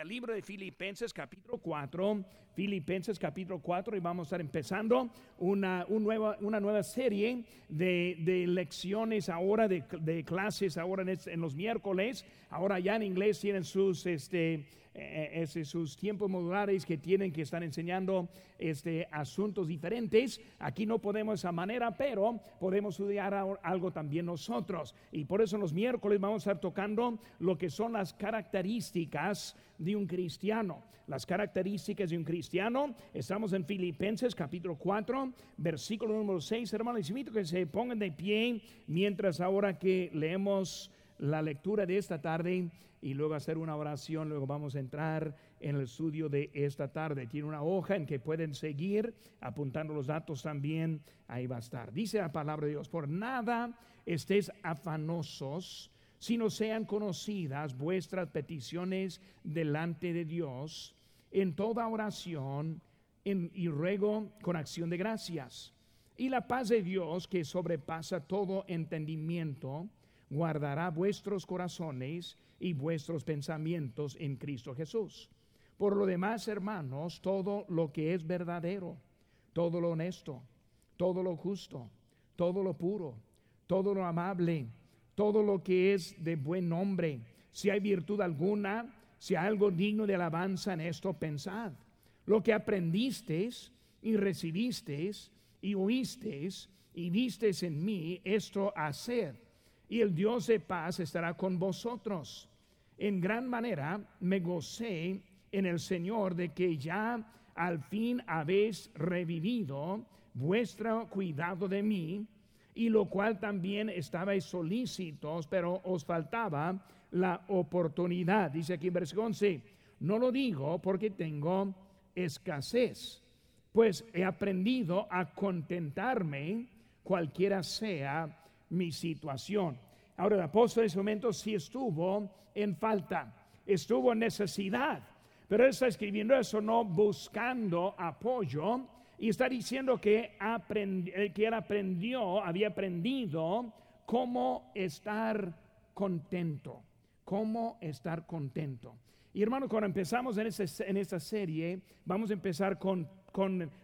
El libro de Filipenses capítulo 4, Filipenses capítulo 4 y vamos a estar empezando una, nueva, una nueva serie de, lecciones ahora, de, clases ahora en, los miércoles, ahora ya en inglés tienen sus, este, eh, eh, sus tiempos modulares que tienen que estar enseñando este, asuntos diferentes. Aquí no podemos de esa manera, pero podemos estudiar algo también nosotros. Y por eso los miércoles vamos a estar tocando lo que son las características de un cristiano. Las características de un cristiano. Estamos en Filipenses capítulo 4, versículo número 6. Hermanos, les invito que se pongan de pie mientras ahora que leemos la lectura de esta tarde y luego hacer una oración. Luego vamos a entrar en el estudio de esta tarde. Tiene una hoja en que pueden seguir apuntando los datos también. Ahí va a estar. Dice la palabra de Dios, por nada estés afanosos, sino sean conocidas vuestras peticiones delante de Dios en toda oración y ruego con acción de gracias. Y la paz de Dios que sobrepasa todo entendimiento, guardará vuestros corazones y vuestros pensamientos en Cristo Jesús. Por lo demás, hermanos, todo lo que es verdadero, todo lo honesto, todo lo justo, todo lo puro, todo lo amable, todo lo que es de buen nombre, si hay virtud alguna, si hay algo digno de alabanza en esto, pensad. Lo que aprendisteis y recibisteis y oísteis y visteis en mí, esto haced y el Dios de paz estará con vosotros. En gran manera me gocé en el Señor de que ya al fin habéis revivido vuestro cuidado de mí, y lo cual también estabais solícitos, pero os faltaba la oportunidad. Dice aquí en versículo 11, no lo digo porque tengo escasez, pues he aprendido a contentarme cualquiera sea mi situación. Ahora el apóstol en ese momento sí estuvo en falta, estuvo en necesidad, pero él está escribiendo eso no buscando apoyo y está diciendo que, eh, que él aprendió, había aprendido cómo estar contento, cómo estar contento. Y hermano, cuando empezamos en, ese, en esta serie, vamos a empezar con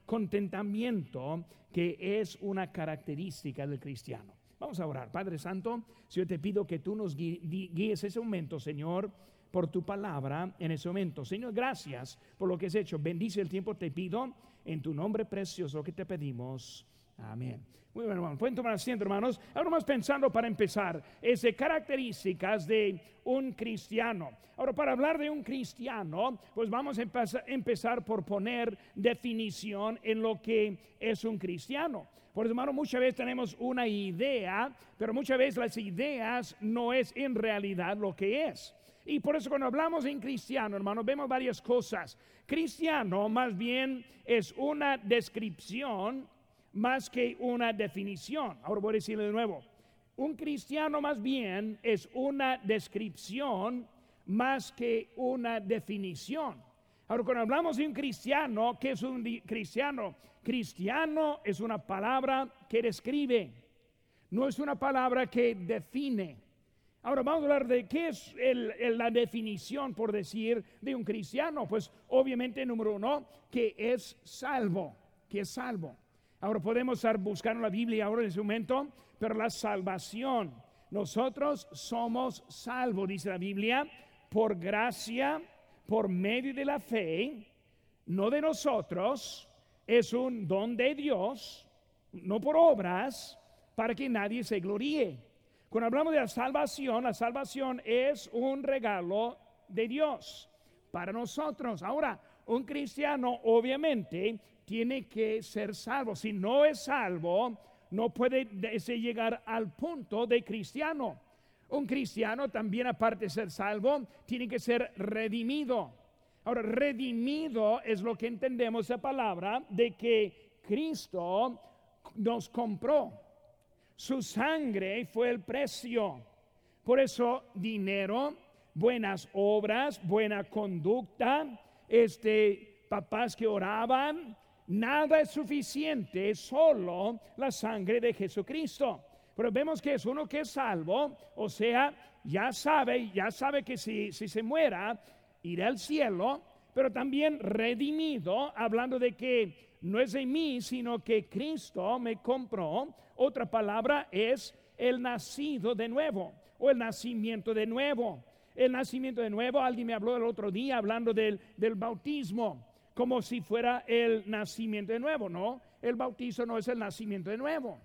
contentamiento, que es una característica del cristiano. A orar. Padre Santo, si yo te pido que tú nos guíes ese momento, Señor, por tu palabra en ese momento. Señor, gracias por lo que has hecho. Bendice el tiempo, te pido, en tu nombre precioso que te pedimos. Amén. Muy bien, hermanos. Pueden tomar asiento, hermanos. Ahora más pensando para empezar, es de características de un cristiano. Ahora, para hablar de un cristiano, pues vamos a empezar por poner definición en lo que es un cristiano. Por eso, hermano, muchas veces tenemos una idea, pero muchas veces las ideas no es en realidad lo que es. Y por eso cuando hablamos de cristiano, hermano, vemos varias cosas. Cristiano más bien es una descripción más que una definición. Ahora voy a decirlo de nuevo. Un cristiano más bien es una descripción más que una definición. Ahora, cuando hablamos de un cristiano, ¿qué es un cristiano? Cristiano es una palabra que describe, no es una palabra que define. Ahora vamos a hablar de qué es la definición, por decir, de un cristiano. Pues obviamente, número uno, que es salvo, que es salvo. Ahora podemos estar buscando la Biblia ahora en ese momento, pero la salvación, nosotros somos salvos, dice la Biblia, por gracia, por medio de la fe, no de nosotros, es un don de Dios, no por obras, para que nadie se gloríe. Cuando hablamos de la salvación, la salvación es un regalo de Dios para nosotros. Ahora, un cristiano obviamente tiene que ser salvo. Si no es salvo, no puede llegar al punto de cristiano. Un cristiano también, aparte de ser salvo, tiene que ser redimido. Ahora, redimido es lo que entendemos esa palabra de que Cristo nos compró. Su sangre fue el precio. Por eso, dinero, buenas obras, buena conducta, este, papás que oraban, nada es suficiente, solo la sangre de Jesucristo. Pero vemos que es uno que es salvo, o sea, ya sabe, ya sabe que si, si se muera, iré al cielo, pero también redimido, hablando de que no es de mí, sino que Cristo me compró. Otra palabra es el nacido de nuevo o el nacimiento de nuevo. El nacimiento de nuevo, alguien me habló el otro día hablando del, del bautismo, como si fuera el nacimiento de nuevo, ¿no? El bautizo no es el nacimiento de nuevo.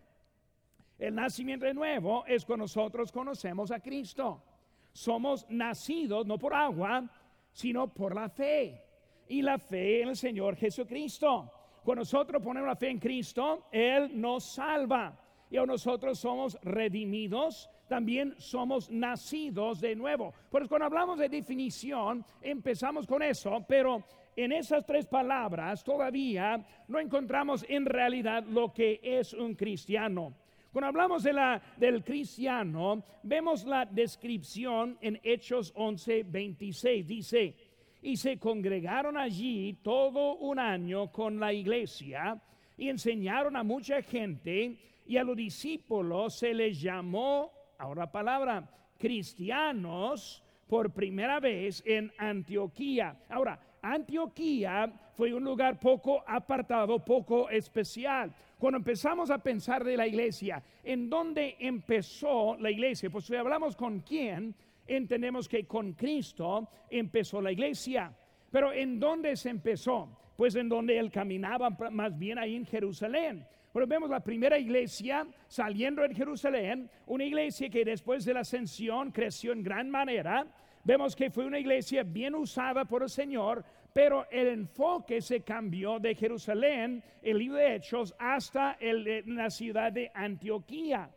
El nacimiento de nuevo es cuando nosotros conocemos a Cristo. Somos nacidos no por agua, sino por la fe. Y la fe en el Señor Jesucristo. Cuando nosotros ponemos la fe en Cristo, Él nos salva. Y nosotros somos redimidos, también somos nacidos de nuevo. Pues cuando hablamos de definición, empezamos con eso, pero en esas tres palabras todavía no encontramos en realidad lo que es un cristiano. Cuando hablamos de la, del cristiano, vemos la descripción en Hechos 11, 26. Dice, y se congregaron allí todo un año con la iglesia y enseñaron a mucha gente y a los discípulos se les llamó, ahora palabra, cristianos por primera vez en Antioquía. Ahora, Antioquía fue un lugar poco apartado, poco especial. Cuando empezamos a pensar de la iglesia, ¿en dónde empezó la iglesia? Pues si hablamos con quién, entendemos que con Cristo empezó la iglesia. Pero ¿en dónde se empezó? Pues en donde él caminaba más bien ahí en Jerusalén. Pero vemos la primera iglesia saliendo de Jerusalén, una iglesia que después de la ascensión creció en gran manera. Vemos que fue una iglesia bien usada por el Señor, pero el enfoque se cambió de Jerusalén, el libro de Hechos, hasta la ciudad de Antioquía.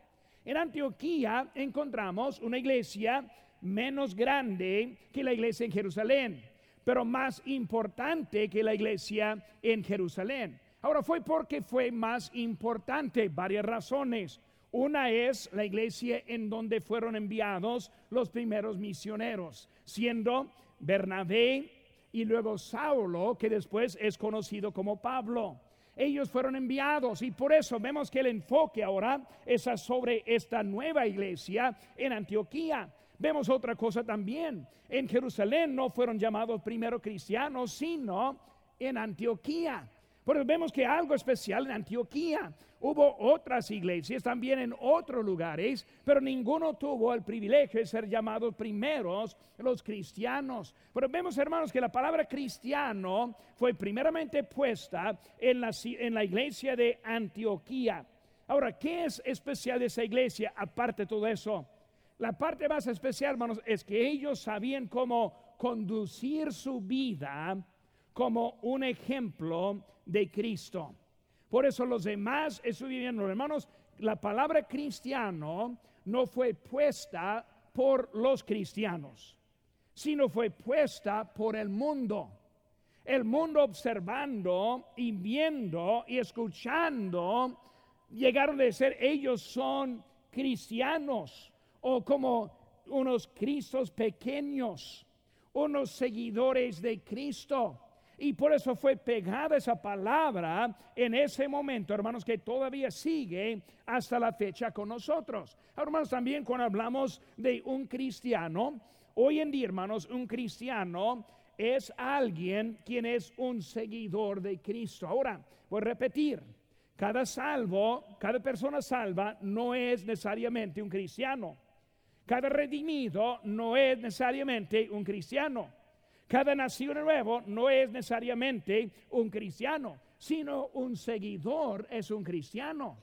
En Antioquía encontramos una iglesia menos grande que la iglesia en Jerusalén, pero más importante que la iglesia en Jerusalén. Ahora fue porque fue más importante, varias razones. Una es la iglesia en donde fueron enviados los primeros misioneros, siendo Bernabé y luego Saulo, que después es conocido como Pablo. Ellos fueron enviados y por eso vemos que el enfoque ahora es sobre esta nueva iglesia en Antioquía. Vemos otra cosa también. En Jerusalén no fueron llamados primero cristianos, sino en Antioquía. Pero vemos que algo especial en Antioquía. Hubo otras iglesias también en otros lugares, pero ninguno tuvo el privilegio de ser llamados primeros los cristianos. Pero vemos, hermanos, que la palabra cristiano fue primeramente puesta en la, iglesia de Antioquía. Ahora, ¿qué es especial de esa iglesia aparte de todo eso? La parte más especial, hermanos, es que ellos sabían cómo conducir su vida como un ejemplo de Cristo. Por eso los demás estuvieron, hermanos, la palabra cristiano no fue puesta por los cristianos, sino fue puesta por el mundo. El mundo observando y viendo y escuchando, llegaron a ser ellos son cristianos o como unos cristos pequeños, unos seguidores de Cristo. Y por eso fue pegada esa palabra en ese momento, hermanos, que todavía sigue hasta la fecha con nosotros. Hermanos, también cuando hablamos de un cristiano, hoy en día, hermanos, un cristiano es alguien quien es un seguidor de Cristo. Ahora, voy a repetir, cada salvo, cada persona salva no es necesariamente un cristiano. Cada redimido no es necesariamente un cristiano. Cada nacido nuevo no es necesariamente un cristiano, sino un seguidor es un cristiano.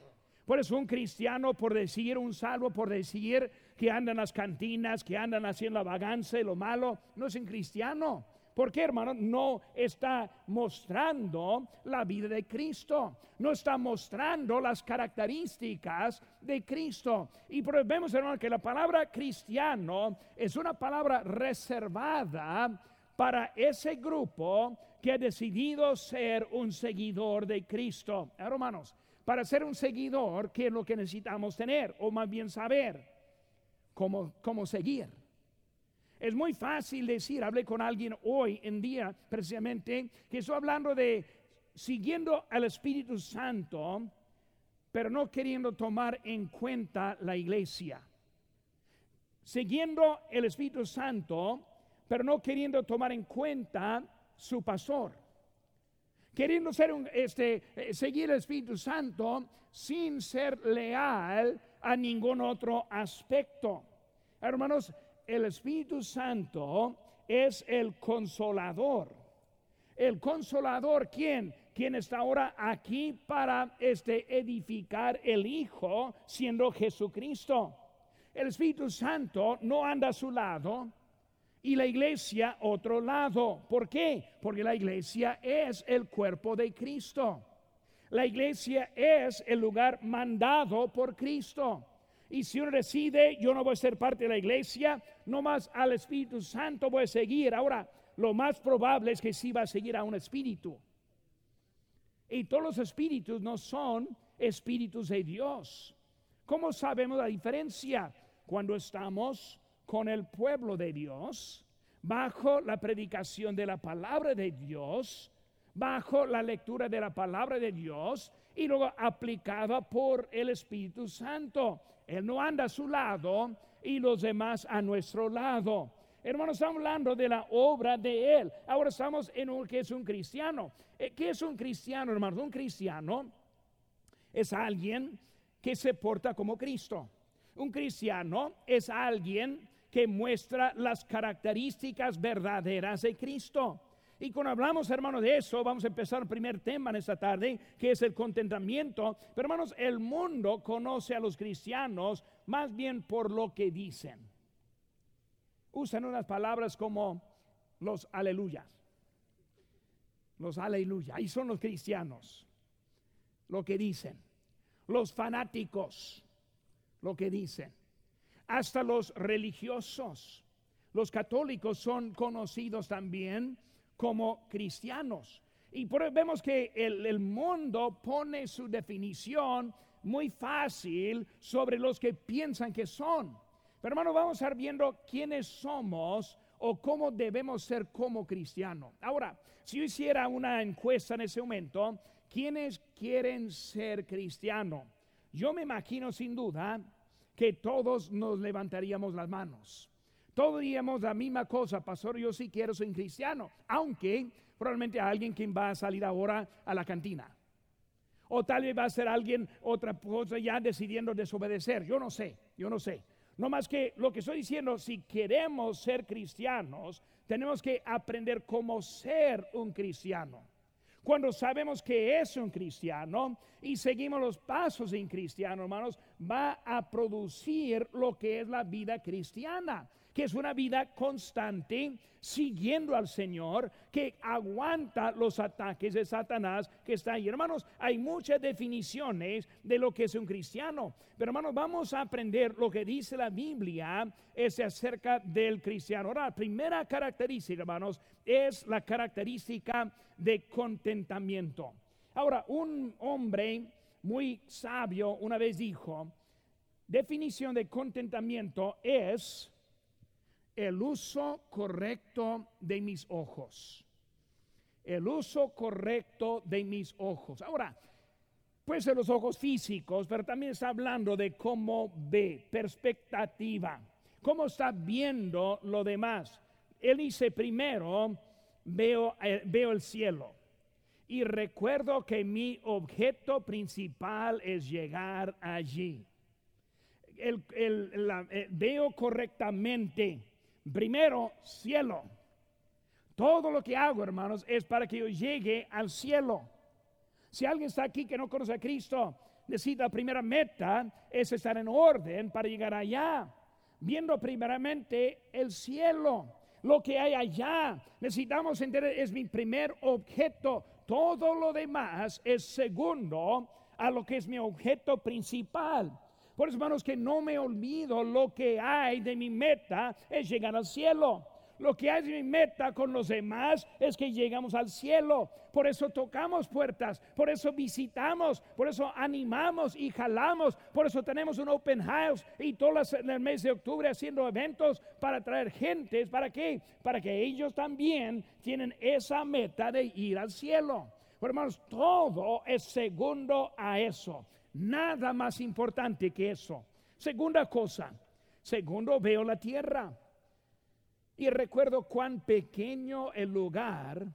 Por eso un cristiano, por decir un salvo, por decir que anda en las cantinas, que andan haciendo la vagancia y lo malo, no es un cristiano. ¿Por qué, hermano? No está mostrando la vida de Cristo. No está mostrando las características de Cristo. Y vemos, hermano, que la palabra cristiano es una palabra reservada para ese grupo que ha decidido ser un seguidor de Cristo. Hermanos, para ser un seguidor, ¿qué es lo que necesitamos tener? O más bien saber cómo, cómo seguir. Es muy fácil decir, hablé con alguien hoy en día precisamente, que estoy hablando de siguiendo al Espíritu Santo, pero no queriendo tomar en cuenta la iglesia. Siguiendo el Espíritu Santo, pero no queriendo tomar en cuenta su pastor. Queriendo este, eh, seguir el Espíritu Santo sin ser leal a ningún otro aspecto. Hermanos, el Espíritu Santo es el consolador. El consolador, ¿quién? Quien está ahora aquí para este, edificar el Hijo, siendo Jesucristo. El Espíritu Santo no anda a su lado y la iglesia otro lado. ¿Por qué? Porque la iglesia es el cuerpo de Cristo. La iglesia es el lugar mandado por Cristo. Y si uno decide, yo no voy a ser parte de la iglesia, no más al Espíritu Santo voy a seguir. Ahora, lo más probable es que sí va a seguir a un espíritu. Y todos los espíritus no son espíritus de Dios. ¿Cómo sabemos la diferencia? Cuando estamos con el pueblo de Dios, bajo la predicación de la palabra de Dios, bajo la lectura de la palabra de Dios y luego aplicada por el Espíritu Santo. Él no anda a su lado y los demás a nuestro lado. Hermanos, estamos hablando de la obra de Él. Ahora estamos en un que es un cristiano. Eh, ¿Qué es un cristiano, hermanos? Un cristiano es alguien que se porta como Cristo. Un cristiano es alguien que muestra las características verdaderas de Cristo. Y cuando hablamos, hermanos, de eso, vamos a empezar el primer tema en esta tarde, que es el contentamiento. Pero, hermanos, el mundo conoce a los cristianos más bien por lo que dicen. Usan unas palabras como los aleluyas. Los aleluya. Ahí son los cristianos. Lo que dicen. Los fanáticos. Lo que dicen hasta los religiosos. Los católicos son conocidos también como cristianos. Y por, vemos que el, el mundo pone su definición muy fácil sobre los que piensan que son. Pero hermano, vamos a estar viendo quiénes somos o cómo debemos ser como cristianos. Ahora, si yo hiciera una encuesta en ese momento, ¿quiénes quieren ser cristianos? Yo me imagino sin duda que todos nos levantaríamos las manos. Todos diríamos la misma cosa, pastor, yo sí quiero ser cristiano, aunque probablemente alguien que va a salir ahora a la cantina. O tal vez va a ser alguien otra cosa ya decidiendo desobedecer. Yo no sé, yo no sé. No más que lo que estoy diciendo, si queremos ser cristianos, tenemos que aprender cómo ser un cristiano. Cuando sabemos que es un cristiano y seguimos los pasos de un cristiano, hermanos, va a producir lo que es la vida cristiana que es una vida constante siguiendo al Señor, que aguanta los ataques de Satanás que está ahí. Hermanos, hay muchas definiciones de lo que es un cristiano, pero hermanos, vamos a aprender lo que dice la Biblia es acerca del cristiano. Ahora, primera característica, hermanos, es la característica de contentamiento. Ahora, un hombre muy sabio una vez dijo, definición de contentamiento es el uso correcto de mis ojos. El uso correcto de mis ojos. Ahora, puede ser los ojos físicos, pero también está hablando de cómo ve, perspectiva, cómo está viendo lo demás. Él dice primero, veo, eh, veo el cielo y recuerdo que mi objeto principal es llegar allí. Eh, veo correctamente Primero, cielo. Todo lo que hago, hermanos, es para que yo llegue al cielo. Si alguien está aquí que no conoce a Cristo, necesita primera meta es estar en orden para llegar allá, viendo primeramente el cielo, lo que hay allá. Necesitamos entender, es mi primer objeto. Todo lo demás es segundo a lo que es mi objeto principal. Por eso, hermanos, que no me olvido lo que hay de mi meta es llegar al cielo. Lo que hay de mi meta con los demás es que llegamos al cielo. Por eso tocamos puertas, por eso visitamos, por eso animamos y jalamos, por eso tenemos un open house y todas en el mes de octubre haciendo eventos para traer gentes. ¿Para qué? Para que ellos también tienen esa meta de ir al cielo. Pero hermanos, todo es segundo a eso. Nada más importante que eso. Segunda cosa, segundo veo la tierra. Y recuerdo cuán pequeño el lugar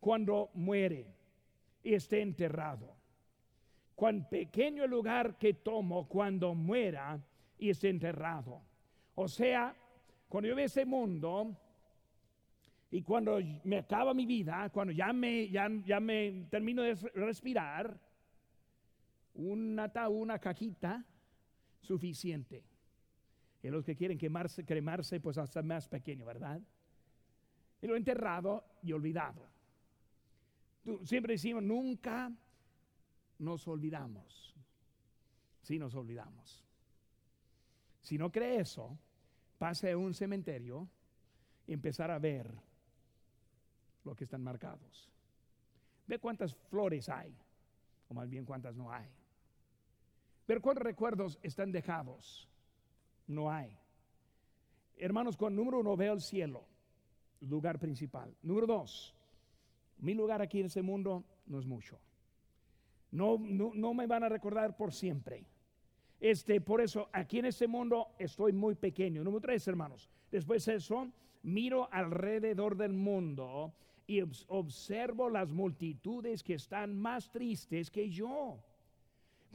cuando muere y esté enterrado. Cuán pequeño el lugar que tomo cuando muera y esté enterrado. O sea, cuando yo veo ese mundo y cuando me acaba mi vida, cuando ya me, ya, ya me termino de respirar, una, una cajita suficiente. Y los que quieren quemarse, cremarse, pues hasta más pequeño, ¿verdad? Y lo enterrado y olvidado. siempre decimos, nunca nos olvidamos. Si nos olvidamos. Si no cree eso, pase a un cementerio y empezar a ver lo que están marcados. Ve cuántas flores hay, o más bien cuántas no hay. Ver cuántos recuerdos están dejados. No hay. Hermanos, con número uno veo el cielo, lugar principal. Número dos, mi lugar aquí en este mundo no es mucho. No, no, me van a recordar por siempre. Este, por eso, aquí en este mundo estoy muy pequeño. Número tres, hermanos. Después de eso, miro alrededor del mundo y observo las multitudes que están más tristes que yo.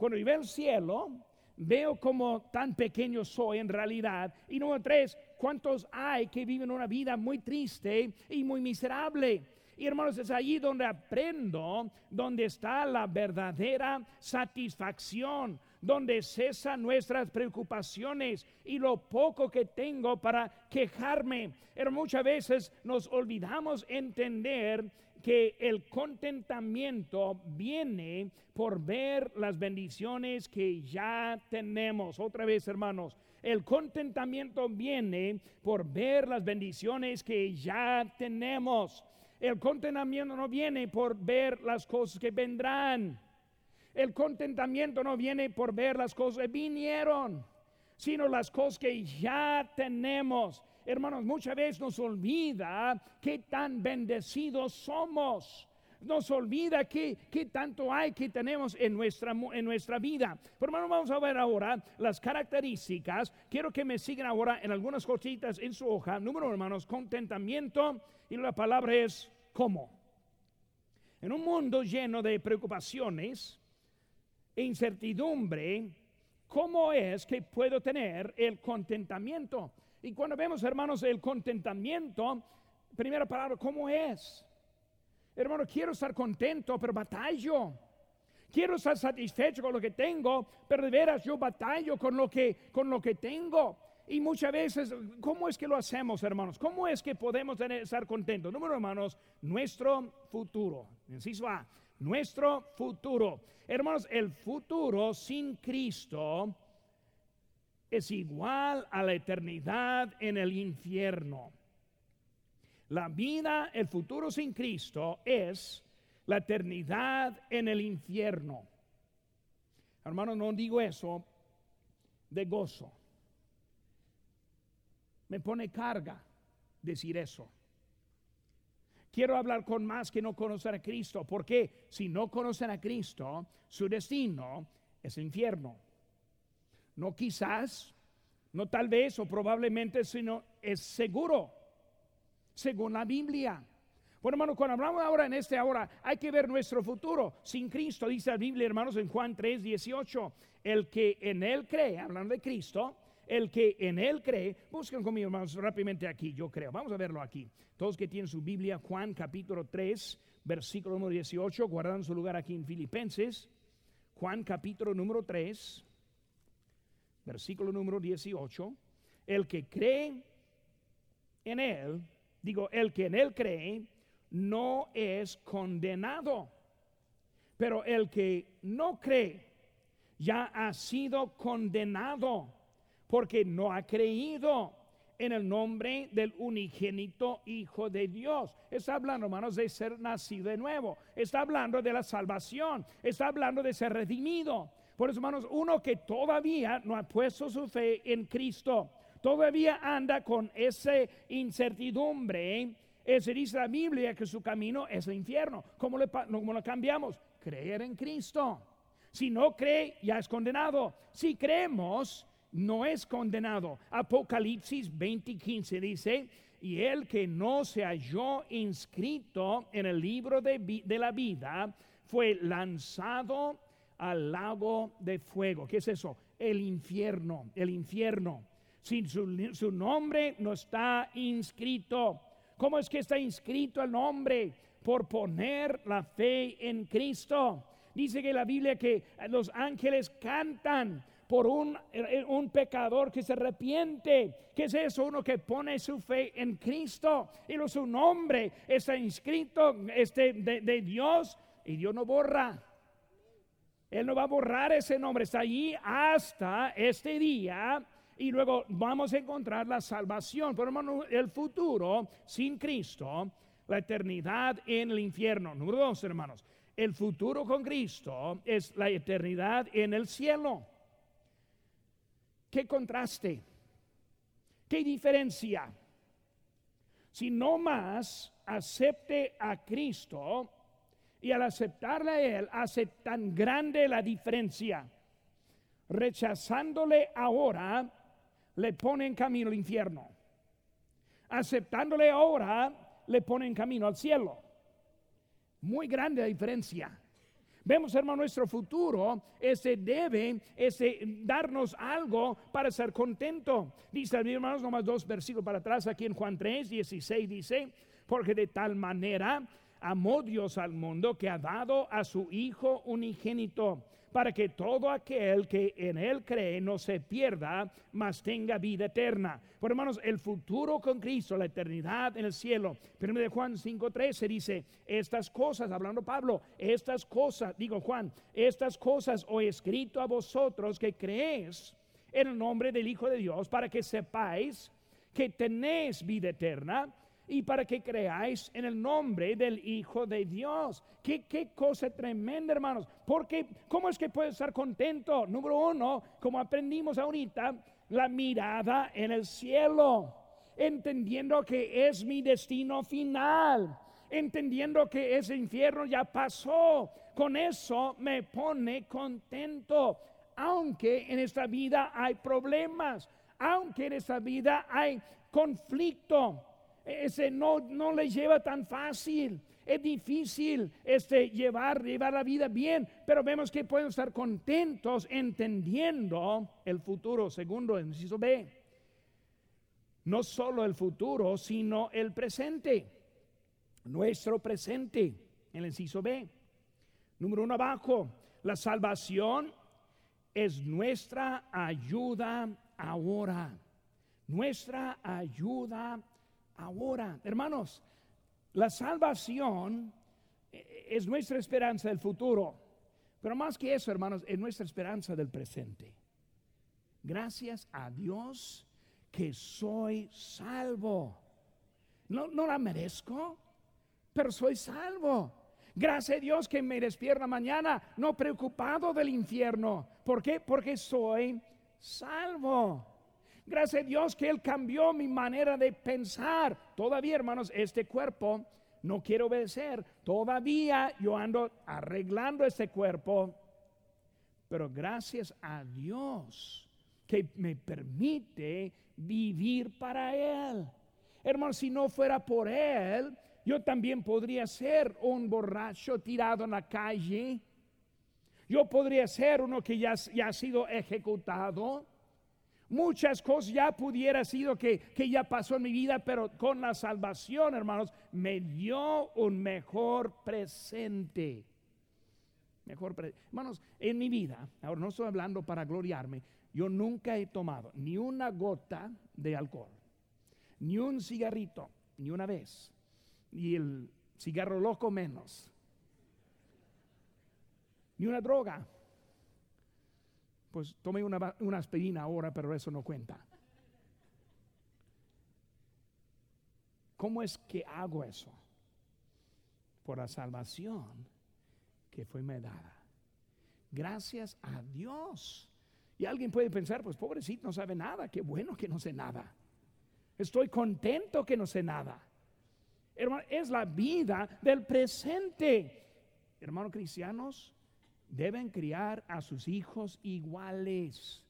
Cuando yo veo el cielo, veo como tan pequeño soy en realidad. Y número tres, ¿cuántos hay que viven una vida muy triste y muy miserable? Y hermanos, es allí donde aprendo, donde está la verdadera satisfacción, donde cesan nuestras preocupaciones y lo poco que tengo para quejarme. Pero muchas veces nos olvidamos entender que el contentamiento viene por ver las bendiciones que ya tenemos. Otra vez, hermanos, el contentamiento viene por ver las bendiciones que ya tenemos. El contentamiento no viene por ver las cosas que vendrán. El contentamiento no viene por ver las cosas que vinieron, sino las cosas que ya tenemos. Hermanos, muchas veces nos olvida qué tan bendecidos somos. Nos olvida qué, qué tanto hay que tenemos en nuestra, en nuestra vida. Pero hermanos, vamos a ver ahora las características. Quiero que me sigan ahora en algunas cositas en su hoja. Número, hermanos, contentamiento. Y la palabra es cómo. En un mundo lleno de preocupaciones e incertidumbre, ¿cómo es que puedo tener el contentamiento? Y cuando vemos, hermanos, el contentamiento, primera palabra, ¿cómo es? Hermano, quiero estar contento, pero batallo. Quiero estar satisfecho con lo que tengo, pero de veras yo batallo con lo que, con lo que tengo. Y muchas veces, ¿cómo es que lo hacemos, hermanos? ¿Cómo es que podemos estar contentos? Número, hermanos, nuestro futuro. Inciso A, nuestro futuro. Hermanos, el futuro sin Cristo es igual a la eternidad en el infierno. La vida, el futuro sin Cristo es la eternidad en el infierno. Hermano, no digo eso de gozo. Me pone carga decir eso. Quiero hablar con más que no conocen a Cristo, porque si no conocen a Cristo, su destino es infierno. No quizás, no tal vez o probablemente, sino es seguro, según la Biblia. Bueno, hermano, cuando hablamos ahora en este ahora, hay que ver nuestro futuro. Sin Cristo, dice la Biblia, hermanos, en Juan 3, 18, el que en Él cree, hablando de Cristo, el que en Él cree, busquen conmigo, hermanos, rápidamente aquí, yo creo. Vamos a verlo aquí. Todos que tienen su Biblia, Juan capítulo 3, versículo número 18, guardan su lugar aquí en Filipenses. Juan capítulo número 3 versículo número 18, el que cree en él, digo, el que en él cree, no es condenado. Pero el que no cree ya ha sido condenado porque no ha creído en el nombre del unigénito Hijo de Dios. Está hablando, hermanos, de ser nacido de nuevo. Está hablando de la salvación. Está hablando de ser redimido. Por eso, hermanos, uno que todavía no ha puesto su fe en Cristo, todavía anda con esa incertidumbre. Ese dice la Biblia que su camino es el infierno. ¿Cómo, le, ¿Cómo lo cambiamos? Creer en Cristo. Si no cree, ya es condenado. Si creemos, no es condenado. Apocalipsis 20:15 dice, y el que no se halló inscrito en el libro de, de la vida fue lanzado al lago de fuego. ¿Qué es eso? El infierno, el infierno. Sin su, su nombre no está inscrito. ¿Cómo es que está inscrito el nombre? Por poner la fe en Cristo. Dice que la Biblia que los ángeles cantan por un, un, pecador que se arrepiente. ¿Qué es eso? Uno que pone su fe en Cristo y su nombre está inscrito este, de, de Dios y Dios no borra. Él no va a borrar ese nombre, está allí hasta este día y luego vamos a encontrar la salvación. Por hermano, el futuro sin Cristo, la eternidad en el infierno. Número dos, hermanos, el futuro con Cristo es la eternidad en el cielo. ¿Qué contraste? ¿Qué diferencia? Si no más acepte a Cristo y al aceptarle a Él hace tan grande la diferencia. Rechazándole ahora, le pone en camino al infierno. Aceptándole ahora, le pone en camino al cielo. Muy grande la diferencia. Vemos, hermano, nuestro futuro ese debe ese, darnos algo para ser contento. Dice, hermanos, nomás dos versículos para atrás, aquí en Juan 3, 16 dice, porque de tal manera amó Dios al mundo que ha dado a su Hijo unigénito para que todo aquel que en Él cree no se pierda, mas tenga vida eterna. Por hermanos, el futuro con Cristo, la eternidad en el cielo. Primero de Juan 5:13 dice, estas cosas, hablando Pablo, estas cosas, digo Juan, estas cosas os he escrito a vosotros que creéis en el nombre del Hijo de Dios, para que sepáis que tenéis vida eterna y para que creáis en el nombre del Hijo de Dios. Qué, qué cosa tremenda, hermanos. Porque, ¿cómo es que puede estar contento? Número uno, como aprendimos ahorita, la mirada en el cielo, entendiendo que es mi destino final, entendiendo que ese infierno ya pasó. Con eso me pone contento, aunque en esta vida hay problemas, aunque en esta vida hay conflicto ese no, no le lleva tan fácil. Es difícil este, llevar, llevar la vida bien, pero vemos que pueden estar contentos entendiendo el futuro. Segundo, el inciso B. No solo el futuro, sino el presente. Nuestro presente, el inciso B. Número uno abajo, la salvación es nuestra ayuda ahora. Nuestra ayuda ahora. Hermanos, la salvación eh, es nuestra esperanza del futuro. Pero más que eso, hermanos, es nuestra esperanza del presente. Gracias a Dios que soy salvo. No, no la merezco, pero soy salvo. Gracias a Dios que me despierta mañana, no preocupado del infierno. ¿Por qué? Porque soy salvo. Gracias a Dios que Él cambió mi manera de pensar. Todavía, hermanos, este cuerpo no quiero obedecer. Todavía yo ando arreglando este cuerpo. Pero gracias a Dios que me permite vivir para Él. Hermanos, si no fuera por Él, yo también podría ser un borracho tirado en la calle. Yo podría ser uno que ya ha sido ejecutado muchas cosas ya pudiera sido que, que ya pasó en mi vida, pero con la salvación, hermanos, me dio un mejor presente. Mejor presente. Hermanos, en mi vida, ahora no estoy hablando para gloriarme, yo nunca he tomado ni una gota de alcohol, ni un cigarrito, ni una vez, ni el cigarro loco menos, ni una droga pues tomé una, una aspirina ahora, pero eso no cuenta. ¿Cómo es que hago eso? Por la salvación que fue me dada. Gracias a Dios. Y alguien puede pensar, pues pobrecito, no sabe nada. Qué bueno que no sé nada. Estoy contento que no sé nada. Hermano, es la vida del presente. Hermanos cristianos, deben criar a sus hijos iguales.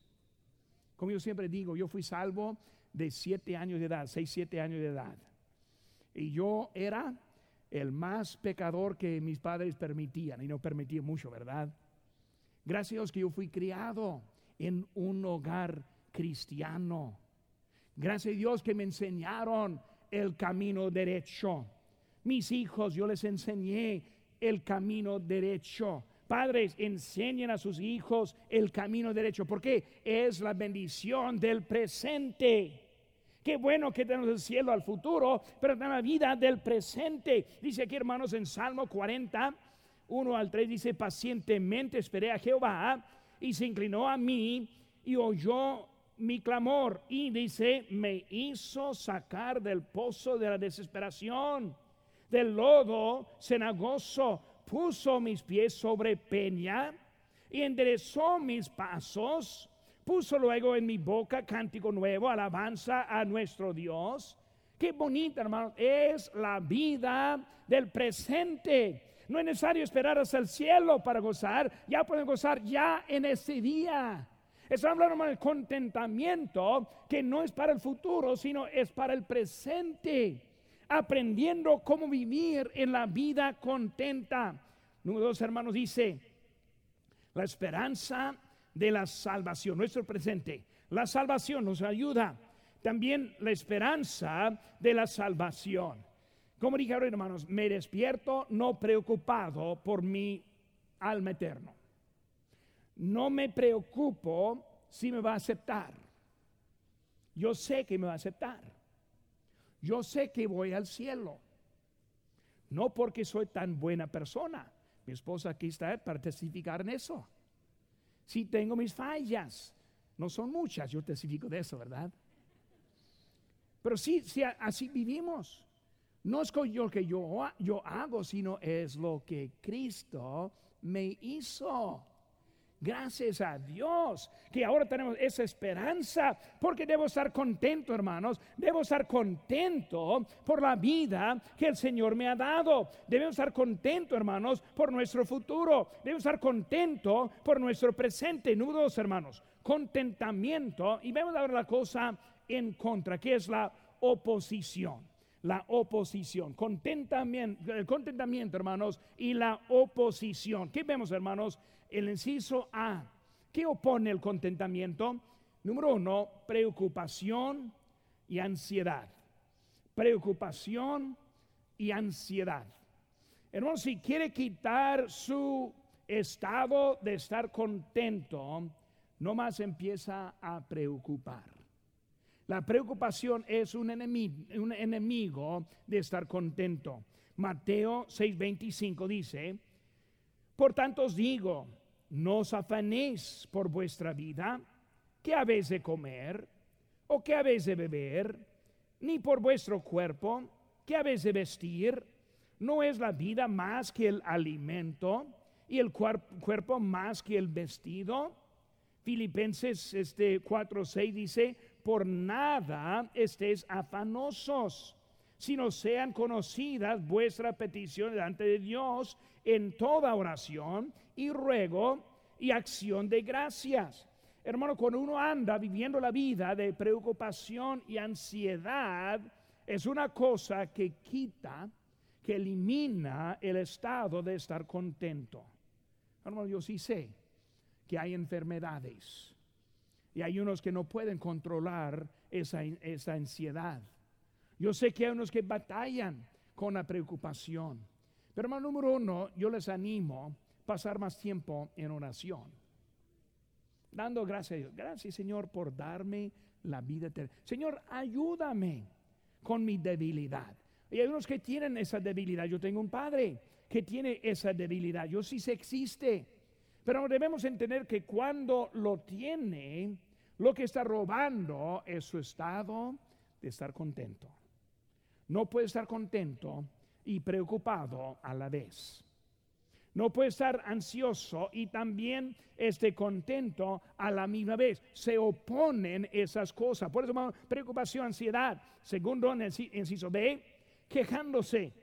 Como yo siempre digo, yo fui salvo de siete años de edad, seis, siete años de edad. Y yo era el más pecador que mis padres permitían, y no permitían mucho, ¿verdad? Gracias a Dios que yo fui criado en un hogar cristiano. Gracias a Dios que me enseñaron el camino derecho. Mis hijos, yo les enseñé el camino derecho. Padres, enseñen a sus hijos el camino derecho, porque es la bendición del presente. Qué bueno que tenemos el cielo al futuro, pero la vida del presente. Dice aquí, hermanos, en Salmo 40, 1 al 3, dice, pacientemente esperé a Jehová y se inclinó a mí y oyó mi clamor y dice, me hizo sacar del pozo de la desesperación, del lodo cenagoso, puso mis pies sobre peña y enderezó mis pasos Puso luego en mi boca cántico nuevo, alabanza a nuestro Dios. Qué bonita, hermano, es la vida del presente. No es necesario esperar hasta el cielo para gozar, ya pueden gozar ya en ese día. Estamos hablando del contentamiento que no es para el futuro, sino es para el presente. Aprendiendo cómo vivir en la vida contenta. Número dos, hermanos, dice, la esperanza de la salvación, nuestro presente. La salvación nos ayuda. También la esperanza de la salvación. Como dije ahora, hermanos, me despierto no preocupado por mi alma eterno. No me preocupo si me va a aceptar. Yo sé que me va a aceptar. Yo sé que voy al cielo. No porque soy tan buena persona. Mi esposa aquí está para testificar en eso. Si tengo mis fallas. No son muchas, yo testifico de eso, ¿verdad? Pero sí, sí así vivimos. No es lo que yo, yo hago, sino es lo que Cristo me hizo. Gracias a Dios que ahora tenemos esa esperanza, porque debo estar contento, hermanos. Debo estar contento por la vida que el Señor me ha dado. Debemos estar contento, hermanos, por nuestro futuro. Debemos estar contento por nuestro presente. Nudos, hermanos. Contentamiento. Y vemos ahora la cosa en contra, que es la oposición la oposición. Contentamiento, el contentamiento, hermanos, y la oposición. ¿Qué vemos, hermanos? El inciso A. ¿Qué opone el contentamiento? Número uno, preocupación y ansiedad. Preocupación y ansiedad. Hermano, si quiere quitar su estado de estar contento, no más empieza a preocupar. La preocupación es un enemigo, de estar contento. Mateo 6:25 dice, por tanto os digo, no os afanéis por vuestra vida, qué habéis de comer o qué habéis de beber, ni por vuestro cuerpo, qué habéis de vestir. ¿No es la vida más que el alimento y el cuerpo más que el vestido? Filipenses este 4:6 dice, por nada estéis afanosos, sino sean conocidas vuestras peticiones delante de Dios en toda oración y ruego y acción de gracias. Hermano, cuando uno anda viviendo la vida de preocupación y ansiedad, es una cosa que quita, que elimina el estado de estar contento. Hermano, yo sí sé que hay enfermedades y hay unos que no pueden controlar esa, esa ansiedad. Yo sé que hay unos que batallan con la preocupación. Pero hermano número uno, yo les animo pasar más tiempo en oración. Dando gracias a Dios. Gracias Señor por darme la vida eterna. Señor, ayúdame con mi debilidad. Y hay unos que tienen esa debilidad. Yo tengo un padre que tiene esa debilidad. Yo sí sé existe. Pero debemos entender que cuando lo tiene, lo que está robando es su estado de estar contento. No puede estar contento y preocupado a la vez. No puede estar ansioso y también esté contento a la misma vez. Se oponen esas cosas. Por eso, preocupación, ansiedad. Segundo, en el inciso B, quejándose.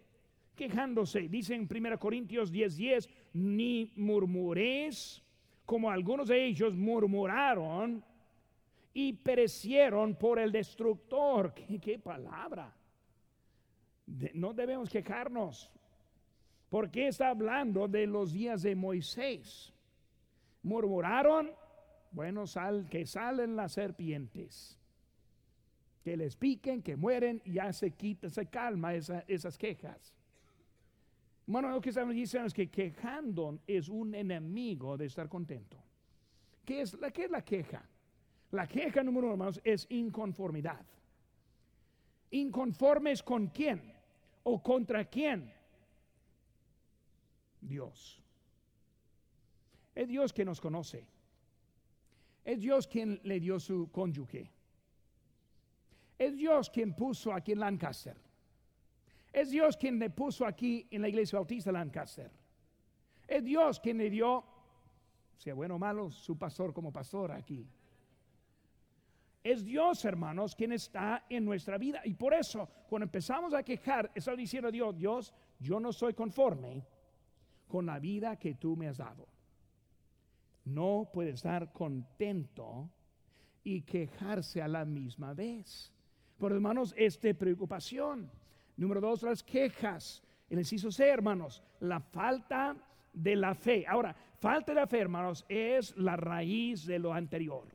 Quejándose. Dice en 1 Corintios 10:10, 10, ni murmuréis como algunos de ellos murmuraron y perecieron por el destructor. ¿Qué, palabra? no debemos quejarnos. Porque está hablando de los días de Moisés. Murmuraron, bueno, sal, que salen las serpientes. Que les piquen, que mueren, ya se quita, se calma esas quejas. Bueno, lo que estamos diciendo es que quejando es un enemigo de estar contento. ¿Qué es la, qué es la queja? La queja número uno, hermanos, es inconformidad. ¿Inconformes con quién? ¿O contra quién? Dios. Es Dios quien nos conoce. Es Dios quien le dio su cónyuge. Es Dios quien puso aquí en Lancaster. Es Dios quien le puso aquí en la iglesia bautista Lancaster. Es Dios quien le dio, sea bueno o malo, su pastor como pastor aquí. Es Dios, hermanos, quien está en nuestra vida. Y por eso, cuando empezamos a quejar, está diciendo a Dios, Dios, yo no soy conforme con la vida que tú me has dado. No puede estar contento y quejarse a la misma vez. Por hermanos, esta preocupación. Número dos, las quejas. El inciso C, hermanos, la falta de la fe. Ahora, falta de la fe, hermanos, es la raíz de lo anterior.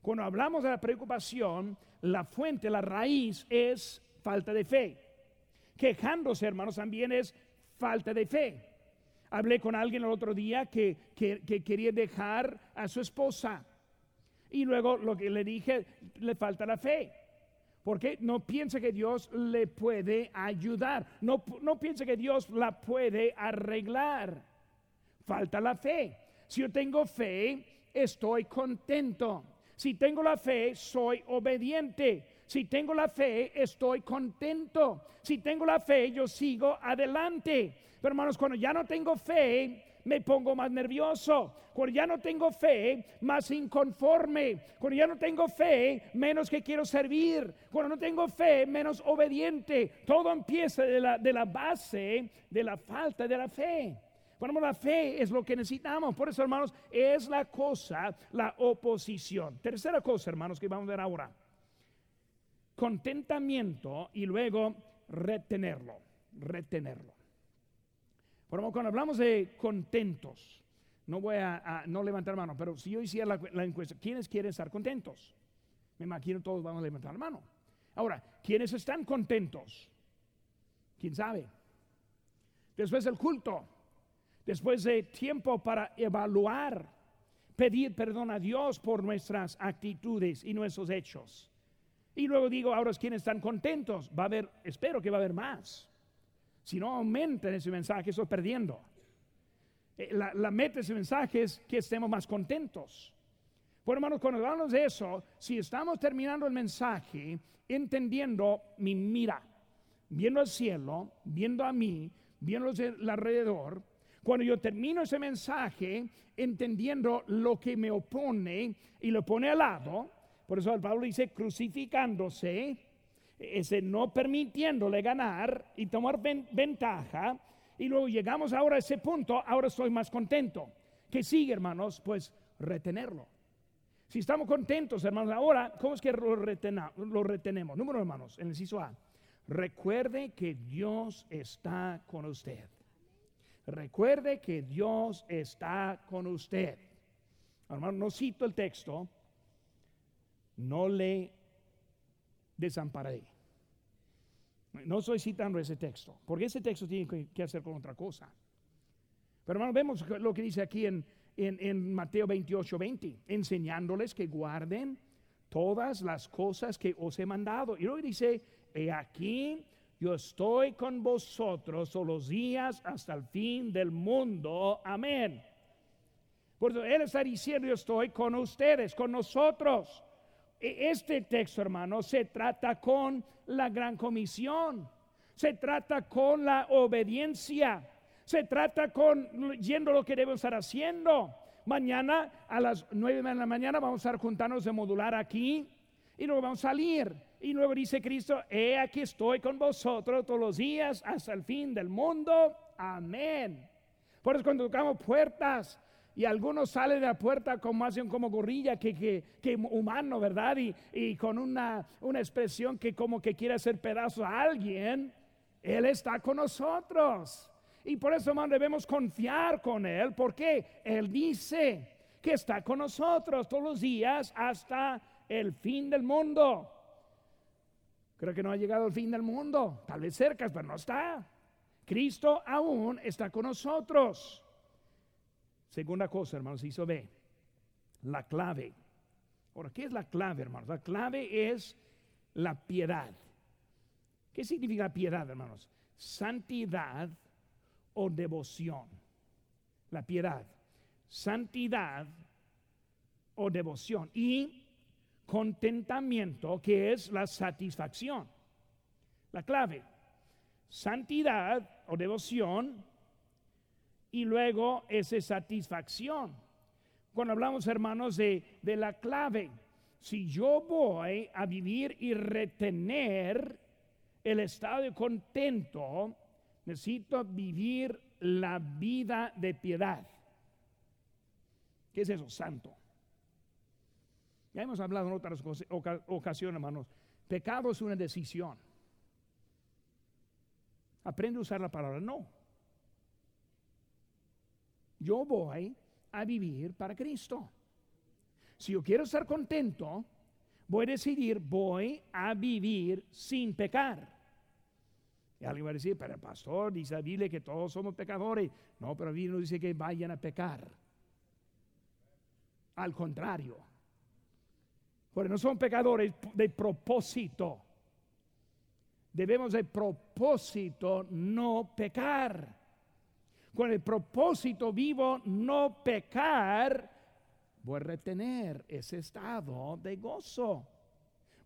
Cuando hablamos de la preocupación, la fuente, la raíz es falta de fe. Quejándose, hermanos, también es falta de fe. Hablé con alguien el otro día que, que, quería dejar a su esposa. Y luego lo que le dije, le falta la fe. Porque no piensa que Dios le puede ayudar. No, no piensa que Dios la puede arreglar. Falta la fe. Si yo tengo fe, estoy contento. Si tengo la fe, soy obediente. Si tengo la fe, estoy contento. Si tengo la fe, yo sigo adelante. Pero hermanos, cuando ya no tengo fe, me pongo más nervioso. Cuando ya no tengo fe, más inconforme. Cuando ya no tengo fe, menos que quiero servir. Cuando no tengo fe, menos obediente. Todo empieza de la, de la base de la falta de la fe. Bueno, la fe es lo que necesitamos. Por eso, hermanos, es la cosa, la oposición. Tercera cosa, hermanos, que vamos a ver ahora. Contentamiento y luego retenerlo. Retenerlo. Bueno, cuando hablamos de contentos, no voy a, no levantar mano, pero si yo hiciera la, la, encuesta, ¿quiénes quieren estar contentos? Me imagino todos vamos a levantar mano. Ahora, ¿quiénes están contentos? ¿Quién sabe? Después del culto, después de tiempo para evaluar, pedir perdón a Dios por nuestras actitudes y nuestros hechos. Y luego digo, ahora quienes están contentos, va a haber, espero que va a haber más. Si no aumenta ese mensaje, estoy perdiendo. Eh, la, la, meta de ese mensaje es que estemos más contentos. Por hermanos, cuando hablamos de eso, si estamos terminando el mensaje entendiendo mi mira, viendo al cielo, viendo a mí, viendo alrededor, cuando yo termino ese mensaje entendiendo lo que me opone y lo pone al lado, por eso el Pablo dice crucificándose, ese no permitiéndole ganar y tomar ventaja, y luego llegamos ahora a ese punto, ahora estoy más contento. ¿Qué sigue, hermanos? Pues retenerlo. Si estamos contentos, hermanos, ahora, ¿cómo es que lo, lo retenemos? Número, hermanos, en el inciso A. Recuerde que Dios está con usted. Recuerde que Dios está con usted. Hermano, no cito el texto, no le desamparé. No estoy citando ese texto, porque ese texto tiene que hacer con otra cosa. Pero hermano, vemos lo que dice aquí en, en, Mateo 28, 20, enseñándoles que guarden todas las cosas que os he mandado. Y luego dice, he aquí yo estoy con vosotros todos los días hasta el fin del mundo. Amén. Por eso Él está diciendo, yo estoy con ustedes, con nosotros. E, este texto, hermano, se trata con la gran comisión. Se trata con la obediencia. Se trata con yendo lo que debemos estar haciendo. Mañana a las nueve de la mañana vamos a juntarnos de modular aquí y luego vamos a salir. Y luego dice Cristo, he aquí estoy con vosotros todos los días hasta el fin del mundo. Amén. Por eso cuando tocamos puertas, y algunos salen de la puerta como hacen como gorilla que, que, humano, ¿verdad? Y, y con una, una, expresión que como que quiere hacer pedazo a alguien, Él está con nosotros. Y por eso, hermano, debemos confiar con Él, porque Él dice que está con nosotros todos los días hasta el fin del mundo. Creo que no ha llegado el fin del mundo, tal vez cerca, pero no está. Cristo aún está con nosotros. Segunda cosa, hermanos, hizo ve la clave. Ahora, ¿qué es la clave, hermanos? La clave es la piedad. ¿Qué significa piedad, hermanos? Santidad o devoción. La piedad. Santidad o devoción. Y contentamiento, que es la satisfacción. La clave. Santidad o devoción y luego esa satisfacción. Cuando hablamos, hermanos, de, de la clave, si yo voy a vivir y retener el estado de contento, necesito vivir la vida de piedad. ¿Qué es eso? Santo. Ya hemos hablado en otras ocasiones, hermanos. Pecado es una decisión. Aprende a usar la palabra no yo voy a vivir para Cristo. Si yo quiero estar contento, voy a decidir, voy a vivir sin pecar. Y alguien va a decir, pero pastor dice la Biblia que todos somos pecadores. No, pero la Biblia no dice que vayan a pecar. Al contrario. Porque no son pecadores de propósito. Debemos de propósito no pecar con el propósito vivo no pecar, voy a retener ese estado de gozo.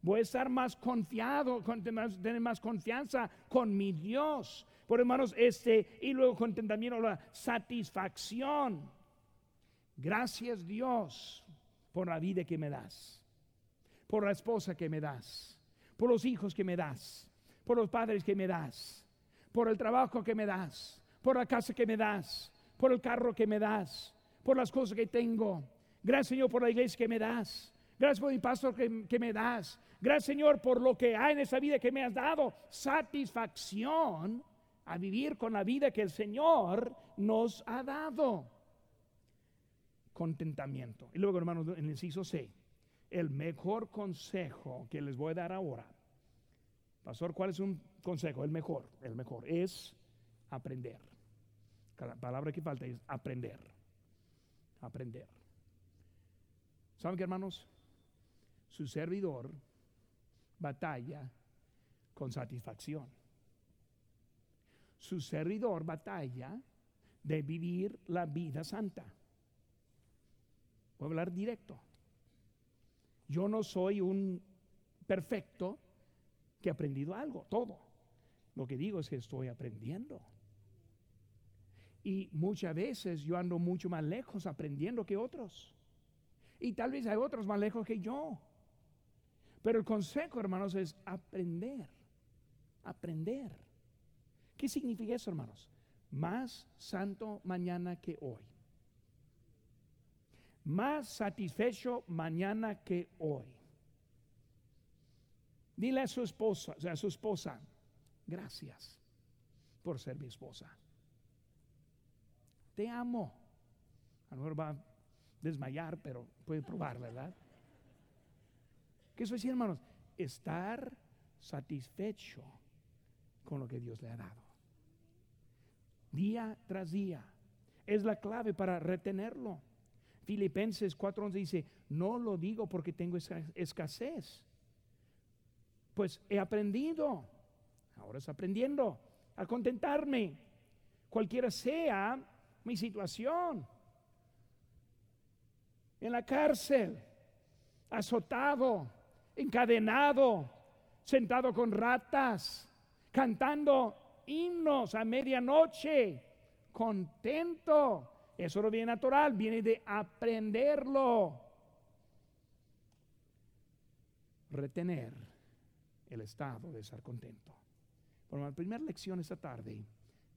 Voy a estar más confiado, tener más confianza con mi Dios. Por hermanos, este, y luego contentamiento, la satisfacción. Gracias Dios por la vida que me das, por la esposa que me das, por los hijos que me das, por los padres que me das, por el trabajo que me das, por la casa que me das, por el carro que me das, por las cosas que tengo. Gracias Señor por la iglesia que me das. Gracias por mi pastor que, que me das. Gracias Señor por lo que hay en esa vida que me has dado. Satisfacción a vivir con la vida que el Señor nos ha dado. Contentamiento. Y luego, hermanos, en el inciso C, el mejor consejo que les voy a dar ahora. Pastor, ¿cuál es un consejo? El mejor, el mejor es aprender. La palabra que falta es aprender. Aprender. ¿Saben qué, hermanos? Su servidor batalla con satisfacción. Su servidor batalla de vivir la vida santa. Voy a hablar directo. Yo no soy un perfecto que ha aprendido algo, todo. Lo que digo es que estoy aprendiendo. Y muchas veces yo ando mucho más lejos aprendiendo que otros. Y tal vez hay otros más lejos que yo. Pero el consejo, hermanos, es aprender. Aprender. ¿Qué significa eso, hermanos? Más santo mañana que hoy. Más satisfecho mañana que hoy. Dile a su esposa, a su esposa, gracias por ser mi esposa te amo. A lo mejor va a desmayar, pero puede probar, ¿verdad? ¿Qué eso decir, hermanos? Estar satisfecho con lo que Dios le ha dado. Día tras día. Es la clave para retenerlo. Filipenses 4:11 dice, no lo digo porque tengo escasez. Pues he aprendido, ahora es aprendiendo a contentarme, cualquiera sea mi situación. En la cárcel, azotado, encadenado, sentado con ratas, cantando himnos a medianoche, contento. Eso no viene natural, viene de aprenderlo. Retener el estado de estar contento. Bueno, la primera lección esta tarde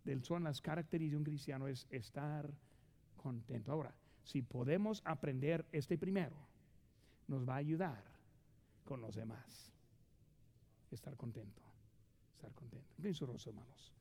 del son las características de un cristiano es estar contento. Ahora, si podemos aprender este primero, nos va a ayudar con los demás. Estar contento, estar contento. Pienso, hermanos.